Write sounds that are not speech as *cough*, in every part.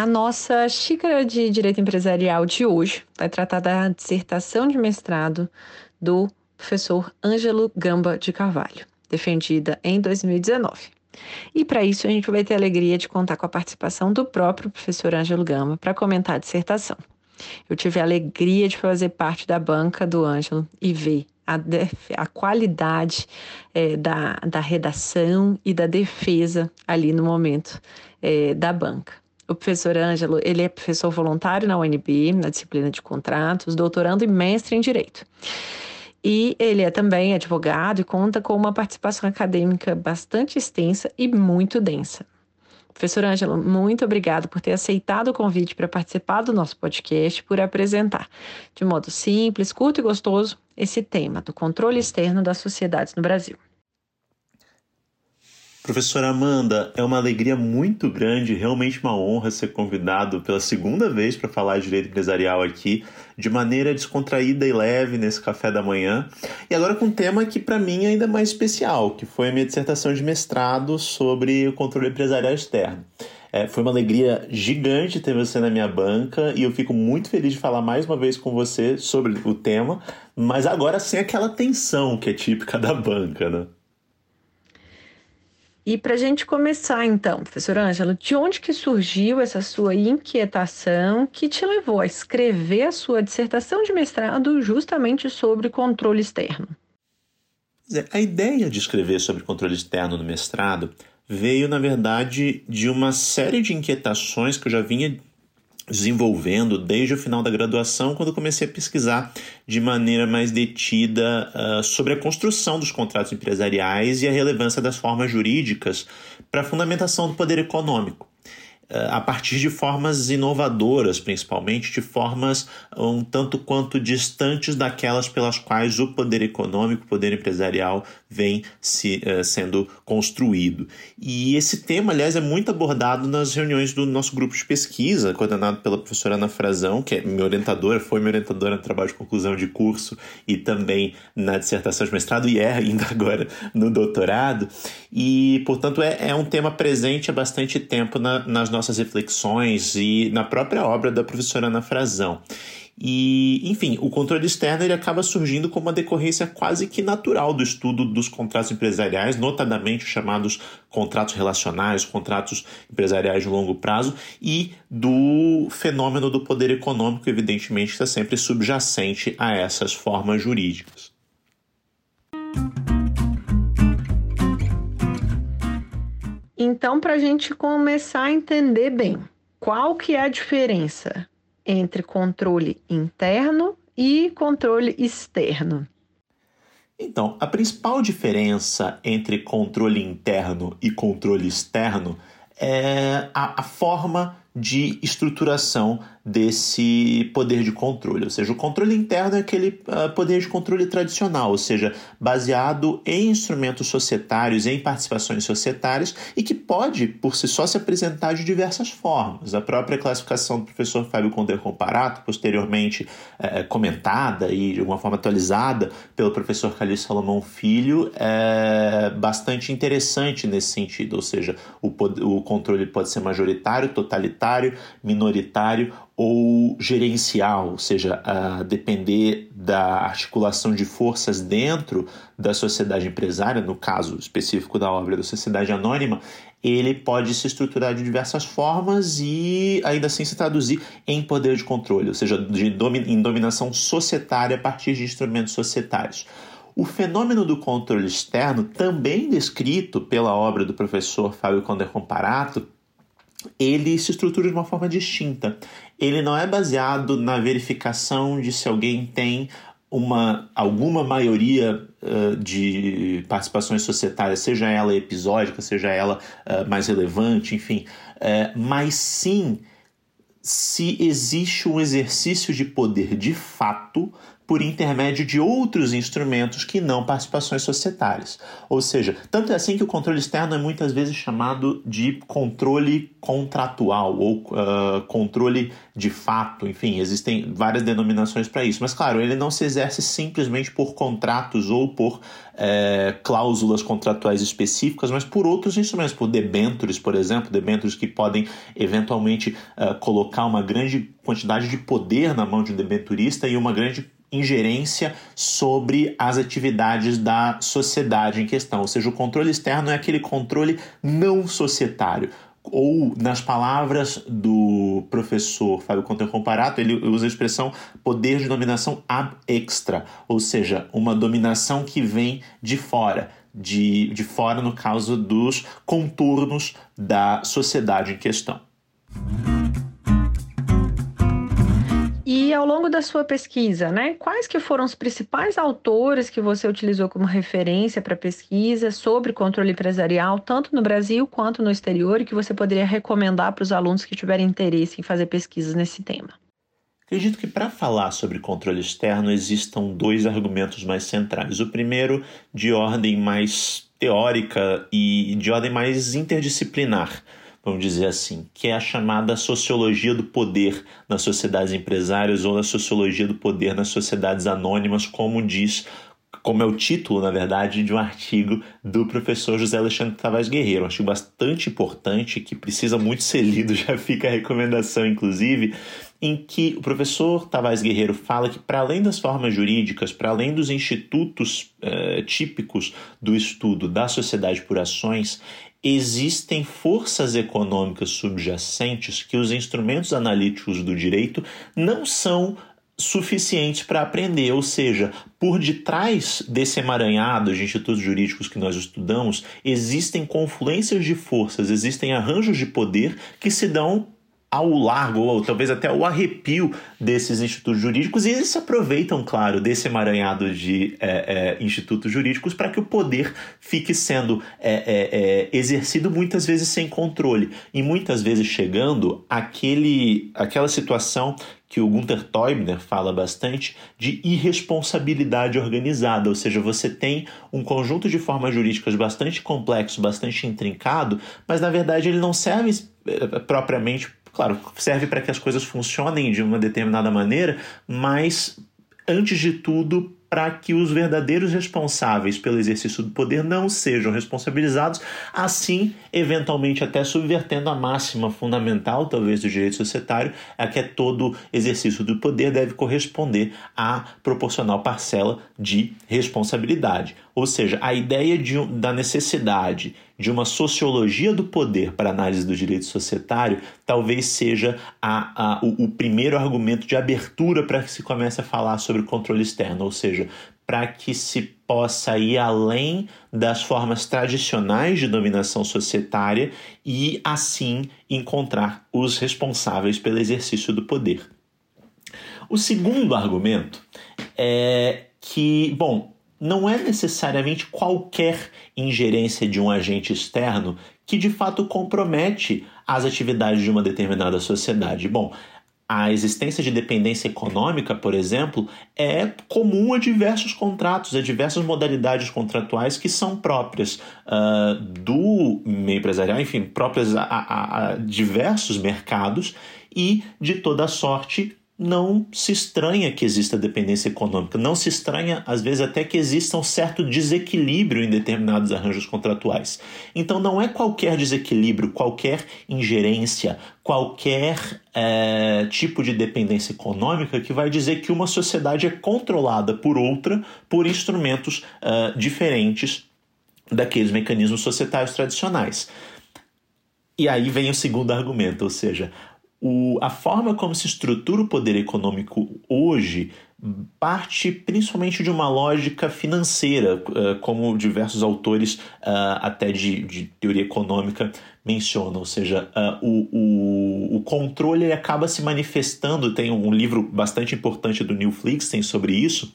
A nossa xícara de direito empresarial de hoje vai tratar da dissertação de mestrado do professor Ângelo Gamba de Carvalho, defendida em 2019. E para isso a gente vai ter a alegria de contar com a participação do próprio professor Ângelo Gamba para comentar a dissertação. Eu tive a alegria de fazer parte da banca do Ângelo e ver a, a qualidade é, da, da redação e da defesa ali no momento é, da banca. O professor Ângelo, ele é professor voluntário na UNB, na disciplina de contratos, doutorando e mestre em Direito. E ele é também advogado e conta com uma participação acadêmica bastante extensa e muito densa. Professor Ângelo, muito obrigado por ter aceitado o convite para participar do nosso podcast, por apresentar, de modo simples, curto e gostoso, esse tema do controle externo das sociedades no Brasil. Professora Amanda, é uma alegria muito grande, realmente uma honra ser convidado pela segunda vez para falar de direito empresarial aqui, de maneira descontraída e leve nesse café da manhã. E agora com um tema que para mim é ainda mais especial, que foi a minha dissertação de mestrado sobre o controle empresarial externo. É, foi uma alegria gigante ter você na minha banca e eu fico muito feliz de falar mais uma vez com você sobre o tema, mas agora sem aquela tensão que é típica da banca, né? E para a gente começar, então, professor Ângelo, de onde que surgiu essa sua inquietação que te levou a escrever a sua dissertação de mestrado justamente sobre controle externo? A ideia de escrever sobre controle externo no mestrado veio, na verdade, de uma série de inquietações que eu já vinha desenvolvendo desde o final da graduação, quando comecei a pesquisar de maneira mais detida uh, sobre a construção dos contratos empresariais e a relevância das formas jurídicas para a fundamentação do poder econômico. Eh, a partir de formas inovadoras, principalmente, de formas um tanto quanto distantes daquelas pelas quais o poder econômico, o poder empresarial vem se, uh, sendo construído. E esse tema, aliás, é muito abordado nas reuniões do nosso grupo de pesquisa, coordenado pela professora Ana Frazão, que é minha orientadora, foi minha orientadora no trabalho de conclusão de curso e também na dissertação de mestrado, e é ainda agora no doutorado. E, portanto, é, é um tema presente há bastante tempo na, nas nossas nossas reflexões e na própria obra da professora Ana Frazão. E, enfim, o controle externo ele acaba surgindo como uma decorrência quase que natural do estudo dos contratos empresariais, notadamente chamados contratos relacionais, contratos empresariais de longo prazo, e do fenômeno do poder econômico, evidentemente, que está sempre subjacente a essas formas jurídicas. Então, para a gente começar a entender bem, qual que é a diferença entre controle interno e controle externo? Então, a principal diferença entre controle interno e controle externo é a, a forma de estruturação desse poder de controle. Ou seja, o controle interno é aquele uh, poder de controle tradicional, ou seja, baseado em instrumentos societários, em participações societárias e que pode, por si só, se apresentar de diversas formas. A própria classificação do professor Fábio Conter Comparato, posteriormente uh, comentada e de uma forma atualizada pelo professor Calixto Salomão Filho, é bastante interessante nesse sentido, ou seja, o, o controle pode ser majoritário, totalitário, minoritário ou gerencial, ou seja, a depender da articulação de forças dentro da sociedade empresária, no caso específico da obra da sociedade anônima, ele pode se estruturar de diversas formas e ainda assim se traduzir em poder de controle, ou seja, domi em dominação societária a partir de instrumentos societários. O fenômeno do controle externo, também descrito pela obra do professor Fábio Conder Comparato, ele se estrutura de uma forma distinta. Ele não é baseado na verificação de se alguém tem uma alguma maioria uh, de participações societárias, seja ela episódica, seja ela uh, mais relevante, enfim, uh, mas sim se existe um exercício de poder de fato por intermédio de outros instrumentos que não participações societárias. Ou seja, tanto é assim que o controle externo é muitas vezes chamado de controle contratual ou uh, controle de fato, enfim, existem várias denominações para isso. Mas, claro, ele não se exerce simplesmente por contratos ou por é, cláusulas contratuais específicas, mas por outros instrumentos, por debentures, por exemplo, debentures que podem eventualmente uh, colocar uma grande quantidade de poder na mão de um debenturista e uma grande ingerência sobre as atividades da sociedade em questão. Ou seja, o controle externo é aquele controle não societário. Ou, nas palavras do professor Fábio Conter Comparato, ele usa a expressão poder de dominação ab extra, ou seja, uma dominação que vem de fora, de, de fora no caso dos contornos da sociedade em questão. E ao longo da sua pesquisa, né, quais que foram os principais autores que você utilizou como referência para pesquisa sobre controle empresarial, tanto no Brasil quanto no exterior, e que você poderia recomendar para os alunos que tiverem interesse em fazer pesquisas nesse tema? Acredito que para falar sobre controle externo existam dois argumentos mais centrais. O primeiro, de ordem mais teórica e de ordem mais interdisciplinar vamos dizer assim, que é a chamada sociologia do poder nas sociedades empresárias ou na sociologia do poder nas sociedades anônimas, como diz como é o título, na verdade, de um artigo do professor José Alexandre Tavares Guerreiro. Um artigo bastante importante que precisa muito ser lido, *laughs* já fica a recomendação, inclusive, em que o professor Tavares Guerreiro fala que, para além das formas jurídicas, para além dos institutos eh, típicos do estudo da sociedade por ações, existem forças econômicas subjacentes que os instrumentos analíticos do direito não são suficientes para aprender, ou seja, por detrás desse emaranhado de institutos jurídicos que nós estudamos, existem confluências de forças, existem arranjos de poder que se dão ao largo, ou talvez até ao arrepio desses institutos jurídicos, e eles se aproveitam, claro, desse emaranhado de é, é, institutos jurídicos para que o poder fique sendo é, é, é, exercido muitas vezes sem controle, e muitas vezes chegando àquele, àquela situação que o Gunther Teubner fala bastante de irresponsabilidade organizada, ou seja, você tem um conjunto de formas jurídicas bastante complexo, bastante intrincado, mas na verdade ele não serve é, propriamente Claro, serve para que as coisas funcionem de uma determinada maneira, mas antes de tudo para que os verdadeiros responsáveis pelo exercício do poder não sejam responsabilizados, assim, eventualmente até subvertendo a máxima fundamental, talvez, do direito societário, é que todo exercício do poder deve corresponder à proporcional parcela de responsabilidade. Ou seja, a ideia de, da necessidade de uma sociologia do poder para análise do direito societário talvez seja a, a, o, o primeiro argumento de abertura para que se comece a falar sobre o controle externo, ou seja, para que se possa ir além das formas tradicionais de dominação societária e, assim, encontrar os responsáveis pelo exercício do poder. O segundo argumento é que, bom, não é necessariamente qualquer ingerência de um agente externo que de fato compromete as atividades de uma determinada sociedade. Bom, a existência de dependência econômica, por exemplo, é comum a diversos contratos, a diversas modalidades contratuais que são próprias uh, do meio empresarial, enfim, próprias a, a, a diversos mercados e de toda sorte não se estranha que exista dependência econômica, não se estranha, às vezes, até que exista um certo desequilíbrio em determinados arranjos contratuais. Então, não é qualquer desequilíbrio, qualquer ingerência, qualquer é, tipo de dependência econômica que vai dizer que uma sociedade é controlada por outra por instrumentos é, diferentes daqueles mecanismos societários tradicionais. E aí vem o segundo argumento, ou seja, o, a forma como se estrutura o poder econômico hoje parte principalmente de uma lógica financeira, eh, como diversos autores eh, até de, de teoria econômica mencionam, ou seja, eh, o, o, o controle acaba se manifestando, tem um livro bastante importante do Neil Fligstein sobre isso,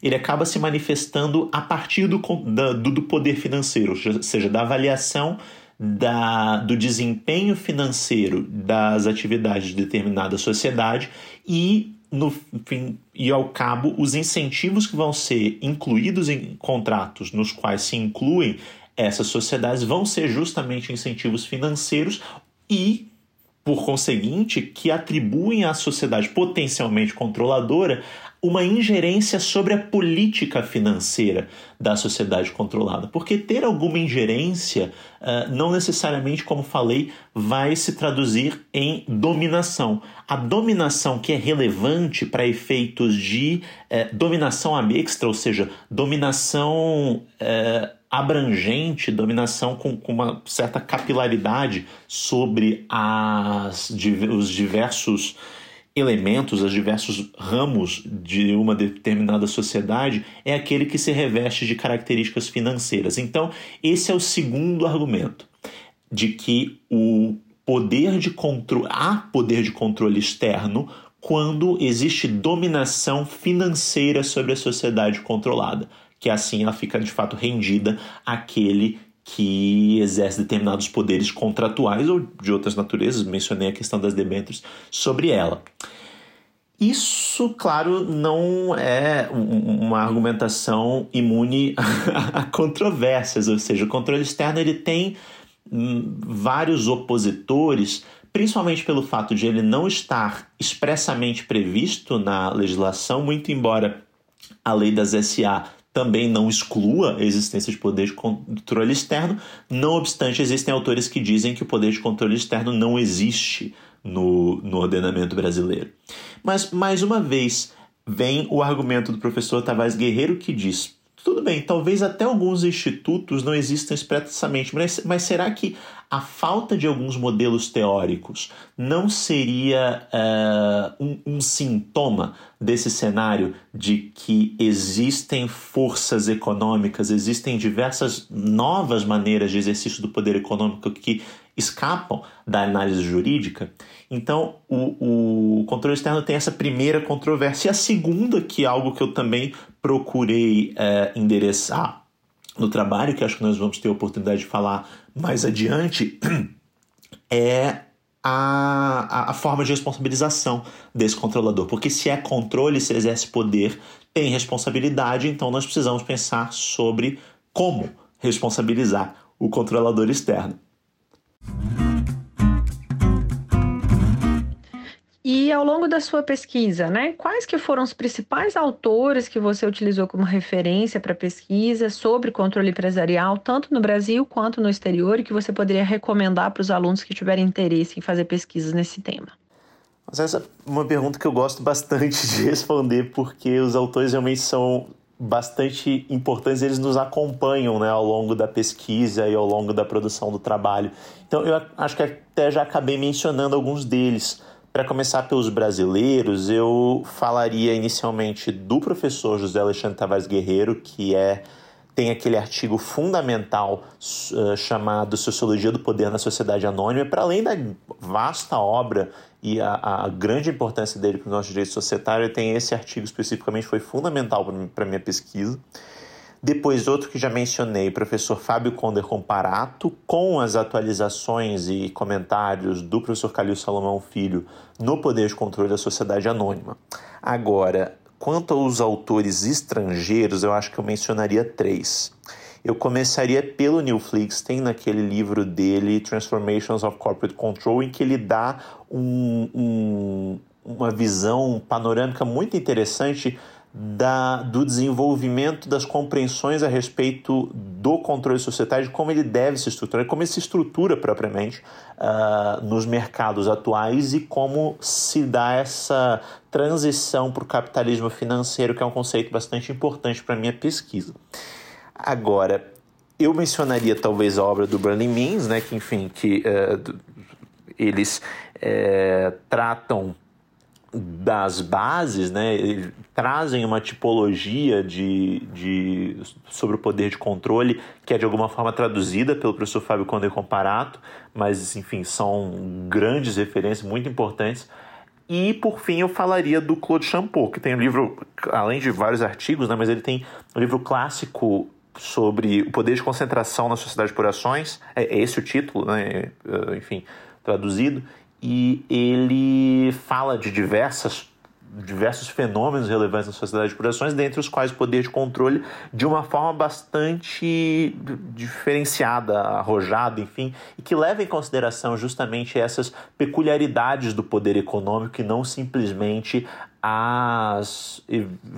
ele acaba se manifestando a partir do, do, do poder financeiro, ou seja, da avaliação da, do desempenho financeiro das atividades de determinada sociedade e, no fim e ao cabo, os incentivos que vão ser incluídos em contratos nos quais se incluem essas sociedades vão ser justamente incentivos financeiros e, por conseguinte, que atribuem à sociedade potencialmente controladora uma ingerência sobre a política financeira da sociedade controlada. Porque ter alguma ingerência uh, não necessariamente, como falei, vai se traduzir em dominação. A dominação que é relevante para efeitos de uh, dominação abextra, ou seja, dominação. Uh, abrangente, dominação com, com, uma certa capilaridade sobre as, os diversos elementos, os diversos ramos de uma determinada sociedade, é aquele que se reveste de características financeiras. Então, esse é o segundo argumento de que o poder de controle, há poder de controle externo quando existe dominação financeira sobre a sociedade controlada, que assim ela fica de fato rendida àquele que exerce determinados poderes contratuais ou de outras naturezas, mencionei a questão das debêntures sobre ela. Isso, claro, não é uma argumentação imune *laughs* a controvérsias, ou seja, o controle externo ele tem hum, vários opositores, principalmente pelo fato de ele não estar expressamente previsto na legislação, muito embora a lei das SA também não exclua a existência de poder de controle externo. Não obstante, existem autores que dizem que o poder de controle externo não existe no, no ordenamento brasileiro. Mas, mais uma vez, vem o argumento do professor Tavares Guerreiro que diz: tudo bem, talvez até alguns institutos não existam expressamente, mas, mas será que a falta de alguns modelos teóricos não seria uh, um, um, sintoma desse cenário de que existem forças econômicas, existem diversas novas maneiras de exercício do poder econômico que escapam da análise jurídica? Então, o, o controle externo tem essa primeira controvérsia. E a segunda, que é algo que eu também procurei uh, endereçar no trabalho, que acho que nós vamos ter a oportunidade de falar mais adiante, *clears throat* é a, a, forma de responsabilização desse controlador. Porque se é controle, se exerce poder, tem responsabilidade, então nós precisamos pensar sobre como responsabilizar o controlador externo. E ao longo da sua pesquisa, né, quais que foram os principais autores que você utilizou como referência para pesquisa sobre controle empresarial, tanto no Brasil quanto no exterior, e que você poderia recomendar para os alunos que tiverem interesse em fazer pesquisas nesse tema? Essa é uma pergunta que eu gosto bastante de responder, porque os autores realmente são bastante importantes, eles nos acompanham né, ao longo da pesquisa e ao longo da produção do trabalho. Então eu acho que até já acabei mencionando alguns deles. Para começar pelos brasileiros, eu falaria inicialmente do professor José Alexandre Tavares Guerreiro, que é tem aquele artigo fundamental uh, chamado Sociologia do Poder na Sociedade Anônima, para além da vasta obra e a, a grande importância dele para o nosso direito societário, tem esse artigo especificamente, foi fundamental para minha pesquisa. Depois, outro que já mencionei, professor Fábio Conder Comparato, com as atualizações e comentários do professor Calil Salomão Filho no Poder de Controle da Sociedade Anônima. Agora, quanto aos autores estrangeiros, eu acho que eu mencionaria três. Eu começaria pelo Neil Fligstein, naquele livro dele, Transformations of Corporate Control, em que ele dá um, um, uma visão panorâmica muito interessante da, do desenvolvimento das compreensões a respeito do controle societário, de como ele deve se estruturar, como ele se estrutura propriamente uh, nos mercados atuais e como se dá essa transição para o capitalismo financeiro, que é um conceito bastante importante para a minha pesquisa. Agora, eu mencionaria talvez a obra do Bernie Means, né, que enfim, que uh, eles uh, tratam das bases, né, trazem uma tipologia de, de, sobre o poder de controle que é de alguma forma traduzida pelo professor Fábio Conde Comparato, mas enfim, são grandes referências, muito importantes. E por fim eu falaria do Claude Champeau, que tem um livro, além de vários artigos, né, mas ele tem um livro clássico sobre o poder de concentração na sociedade por ações, é, esse o título, né, enfim, traduzido, e ele fala de diversas diversos fenômenos relevantes na sociedade por ações, dentre os quais o poder de controle, de uma forma bastante diferenciada, arrojada, enfim, e que leva em consideração justamente essas peculiaridades do poder econômico e não simplesmente as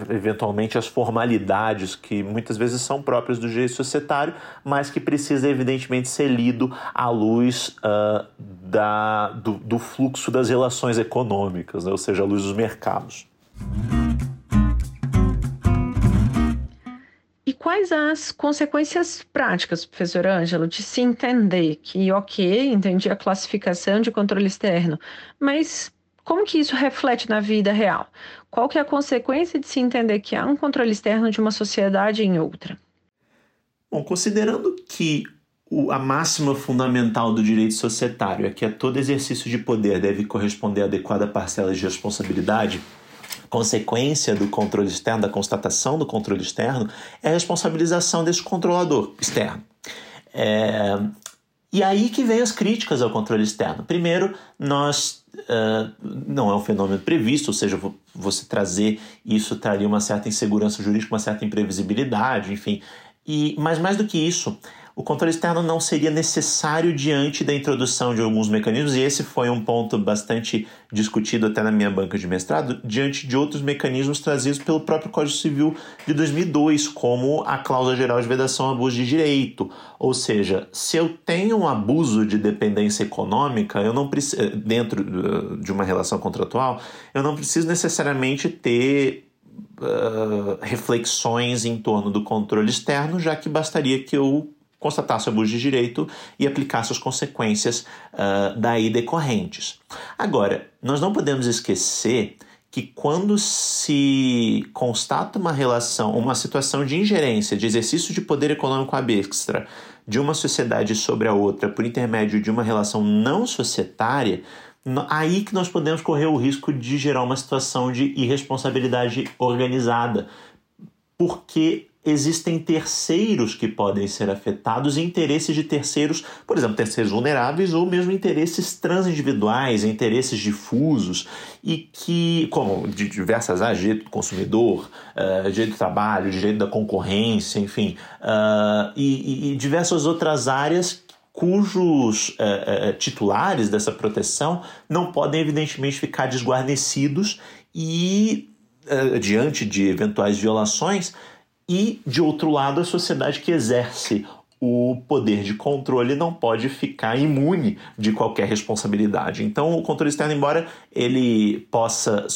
eventualmente as formalidades que muitas vezes são próprias do direito societário, mas que precisa evidentemente ser lido à luz uh, da, do, do, fluxo das relações econômicas, né? ou seja, à luz dos mercados. E quais as consequências práticas, professor Ângelo, de se entender que, ok, entendi a classificação de controle externo, mas como que isso reflete na vida real? Qual que é a consequência de se entender que há um controle externo de uma sociedade em outra? Bom, considerando que a máxima fundamental do direito societário é que a todo exercício de poder deve corresponder a adequada parcela de responsabilidade, consequência do controle externo, da constatação do controle externo, é a responsabilização desse controlador externo. É, e aí que vem as críticas ao controle externo. Primeiro, nós uh, não é um fenômeno previsto, ou seja, você trazer isso traria uma certa insegurança jurídica, uma certa imprevisibilidade, enfim. E, mas mais do que isso, o controle externo não seria necessário diante da introdução de alguns mecanismos, e esse foi um ponto bastante discutido até na minha banca de mestrado, diante de outros mecanismos trazidos pelo próprio Código Civil de 2002, como a cláusula geral de vedação abuso de direito. Ou seja, se eu tenho um abuso de dependência econômica, eu não preciso, eh, dentro eh, de uma relação contratual, eu não preciso necessariamente ter Uh, reflexões em torno do controle externo, já que bastaria que eu constatasse abuso de direito e aplicasse as consequências uh, daí decorrentes. Agora, nós não podemos esquecer que quando se constata uma relação, uma situação de ingerência, de exercício de poder econômico ab extra de uma sociedade sobre a outra por intermédio de uma relação não societária, aí que nós podemos correr o risco de gerar uma situação de irresponsabilidade organizada, porque existem terceiros que podem ser afetados, interesses de terceiros, por exemplo, terceiros vulneráveis ou mesmo interesses transindividuais, interesses difusos e que, como de diversas áreas, direito do consumidor, uh, direito do trabalho, direito da concorrência, enfim, uh, e, e, diversas outras áreas cujos uh, titulares dessa proteção não podem evidentemente ficar desguarnecidos e diante de eventuais violações e, de outro lado, a sociedade que exerce o poder de controle não pode ficar imune de qualquer responsabilidade. Então, o controle externo, embora ele possa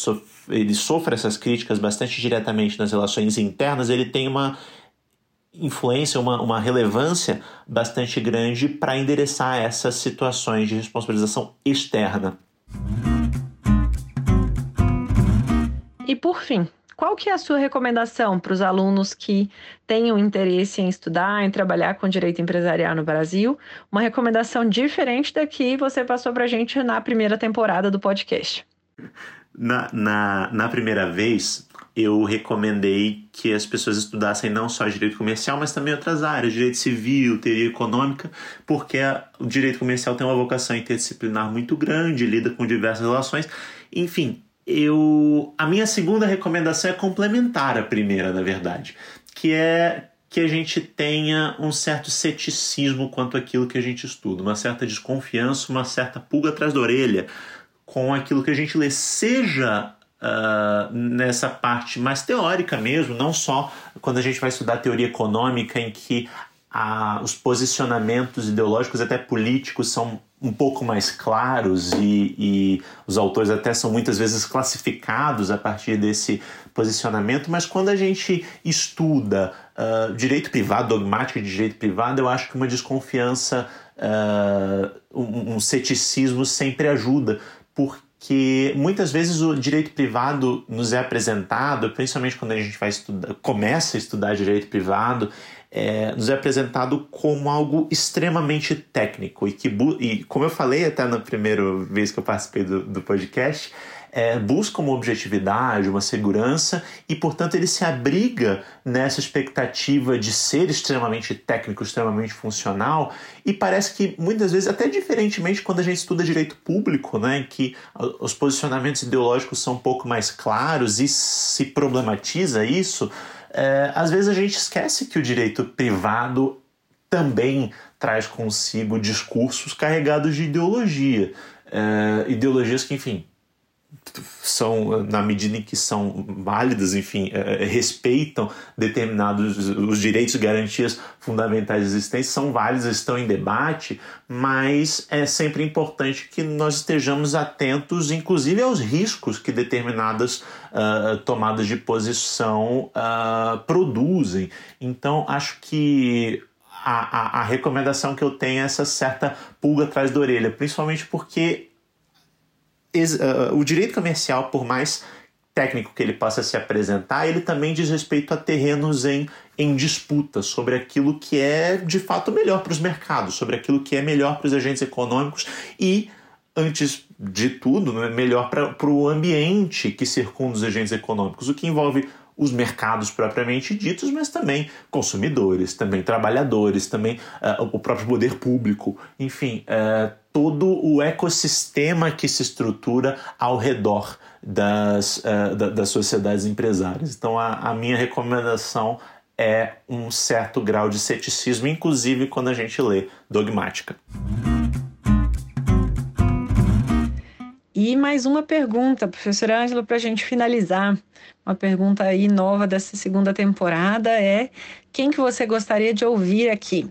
ele sofra essas críticas bastante diretamente nas relações internas, ele tem uma influência, uma, uma relevância bastante grande para endereçar essas situações de responsabilização externa. E por fim, qual que é a sua recomendação para os alunos que tenham interesse em estudar, em trabalhar com direito empresarial no Brasil? Uma recomendação diferente da que você passou para a gente na primeira temporada do podcast. Na, na, na primeira vez, eu recomendei que as pessoas estudassem não só direito comercial, mas também outras áreas, direito civil, teoria econômica, porque o direito comercial tem uma vocação interdisciplinar muito grande, lida com diversas relações. Enfim, eu a minha segunda recomendação é complementar à primeira, na verdade, que é que a gente tenha um certo ceticismo quanto àquilo que a gente estuda, uma certa desconfiança, uma certa pulga atrás da orelha com aquilo que a gente lê, seja uh, nessa parte mais teórica mesmo, não só quando a gente vai estudar teoria econômica, em que uh, os posicionamentos ideológicos, até políticos, são um pouco mais claros e, e, os autores até são muitas vezes classificados a partir desse posicionamento, mas quando a gente estuda uh, direito privado, dogmática de direito privado, eu acho que uma desconfiança, uh, um, um ceticismo sempre ajuda, porque muitas vezes o direito privado nos é apresentado, principalmente quando a gente vai estudar, começa a estudar direito privado, é, nos é apresentado como algo extremamente técnico e que, e como eu falei até na primeira vez que eu participei do, do podcast, é, busca uma objetividade, uma segurança e, portanto, ele se abriga nessa expectativa de ser extremamente técnico, extremamente funcional e parece que muitas vezes, até diferentemente quando a gente estuda direito público, né, que os posicionamentos ideológicos são um pouco mais claros e se problematiza isso, é, às vezes a gente esquece que o direito privado também traz consigo discursos carregados de ideologia. É, ideologias que, enfim, são na medida em que são válidas, enfim, é, respeitam determinados os direitos e garantias fundamentais existentes, são válidas, estão em debate, mas é sempre importante que nós estejamos atentos, inclusive aos riscos que determinadas uh, tomadas de posição uh, produzem. Então, acho que a, a, a recomendação que eu tenho é essa certa pulga atrás da orelha, principalmente porque o direito comercial, por mais técnico que ele possa se apresentar, ele também diz respeito a terrenos em, em disputa sobre aquilo que é de fato melhor para os mercados, sobre aquilo que é melhor para os agentes econômicos e, antes de tudo, né, melhor para o ambiente que circunda os agentes econômicos, o que envolve os mercados propriamente ditos, mas também consumidores, também trabalhadores, também uh, o próprio poder público, enfim, uh, todo o ecossistema que se estrutura ao redor das, uh, da, das sociedades empresárias. Então, a, a minha recomendação é um certo grau de ceticismo, inclusive quando a gente lê dogmática. E mais uma pergunta, professora Ângela, para a gente finalizar. Uma pergunta aí nova dessa segunda temporada é quem que você gostaria de ouvir aqui?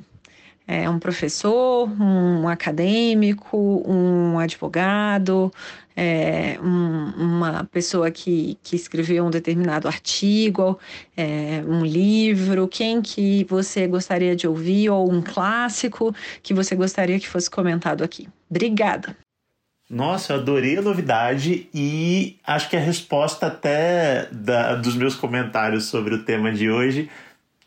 É um professor, um acadêmico, um advogado, é, um, uma pessoa que, que escreveu um determinado artigo, é, um livro, quem que você gostaria de ouvir, ou um clássico que você gostaria que fosse comentado aqui. Obrigada! Nossa, eu adorei a novidade e acho que a resposta até da, dos meus comentários sobre o tema de hoje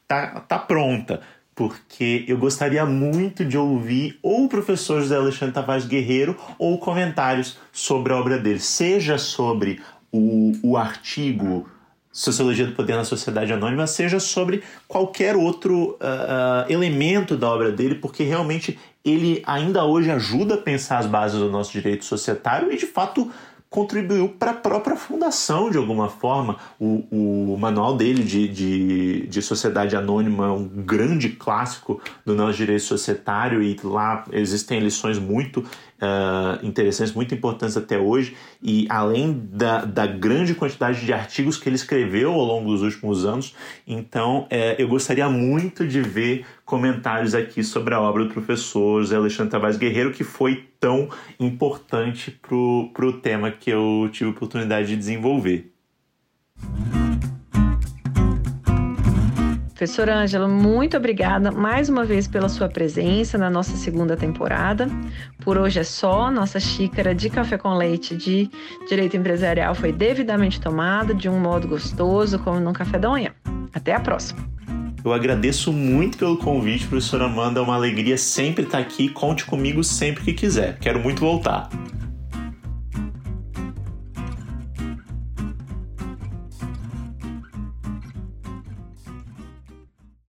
tá, tá pronta, porque eu gostaria muito de ouvir ou o professor José Alexandre Tavares Guerreiro ou comentários sobre a obra dele, seja sobre o, o artigo Sociologia do Poder na Sociedade Anônima, seja sobre qualquer outro uh, uh, elemento da obra dele, porque realmente ele ainda hoje ajuda a pensar as bases do nosso direito societário e, de fato, contribuiu para a própria fundação de alguma forma. O, o manual dele de, de, de Sociedade Anônima é um grande clássico do nosso direito societário e lá existem lições muito uh, interessantes, muito importantes até hoje. E além da, da grande quantidade de artigos que ele escreveu ao longo dos últimos anos, então é, eu gostaria muito de ver comentários aqui sobre a obra do professor José Alexandre Tavares Guerreiro, que foi tão importante para o tema que eu tive oportunidade de desenvolver. Professora Ângela, muito obrigada mais uma vez pela sua presença na nossa segunda temporada. Por hoje é só. Nossa xícara de café com leite de direito empresarial foi devidamente tomada de um modo gostoso, como num café da manhã. Até a próxima. Eu agradeço muito pelo convite, professora Amanda. É uma alegria sempre estar aqui. Conte comigo sempre que quiser. Quero muito voltar.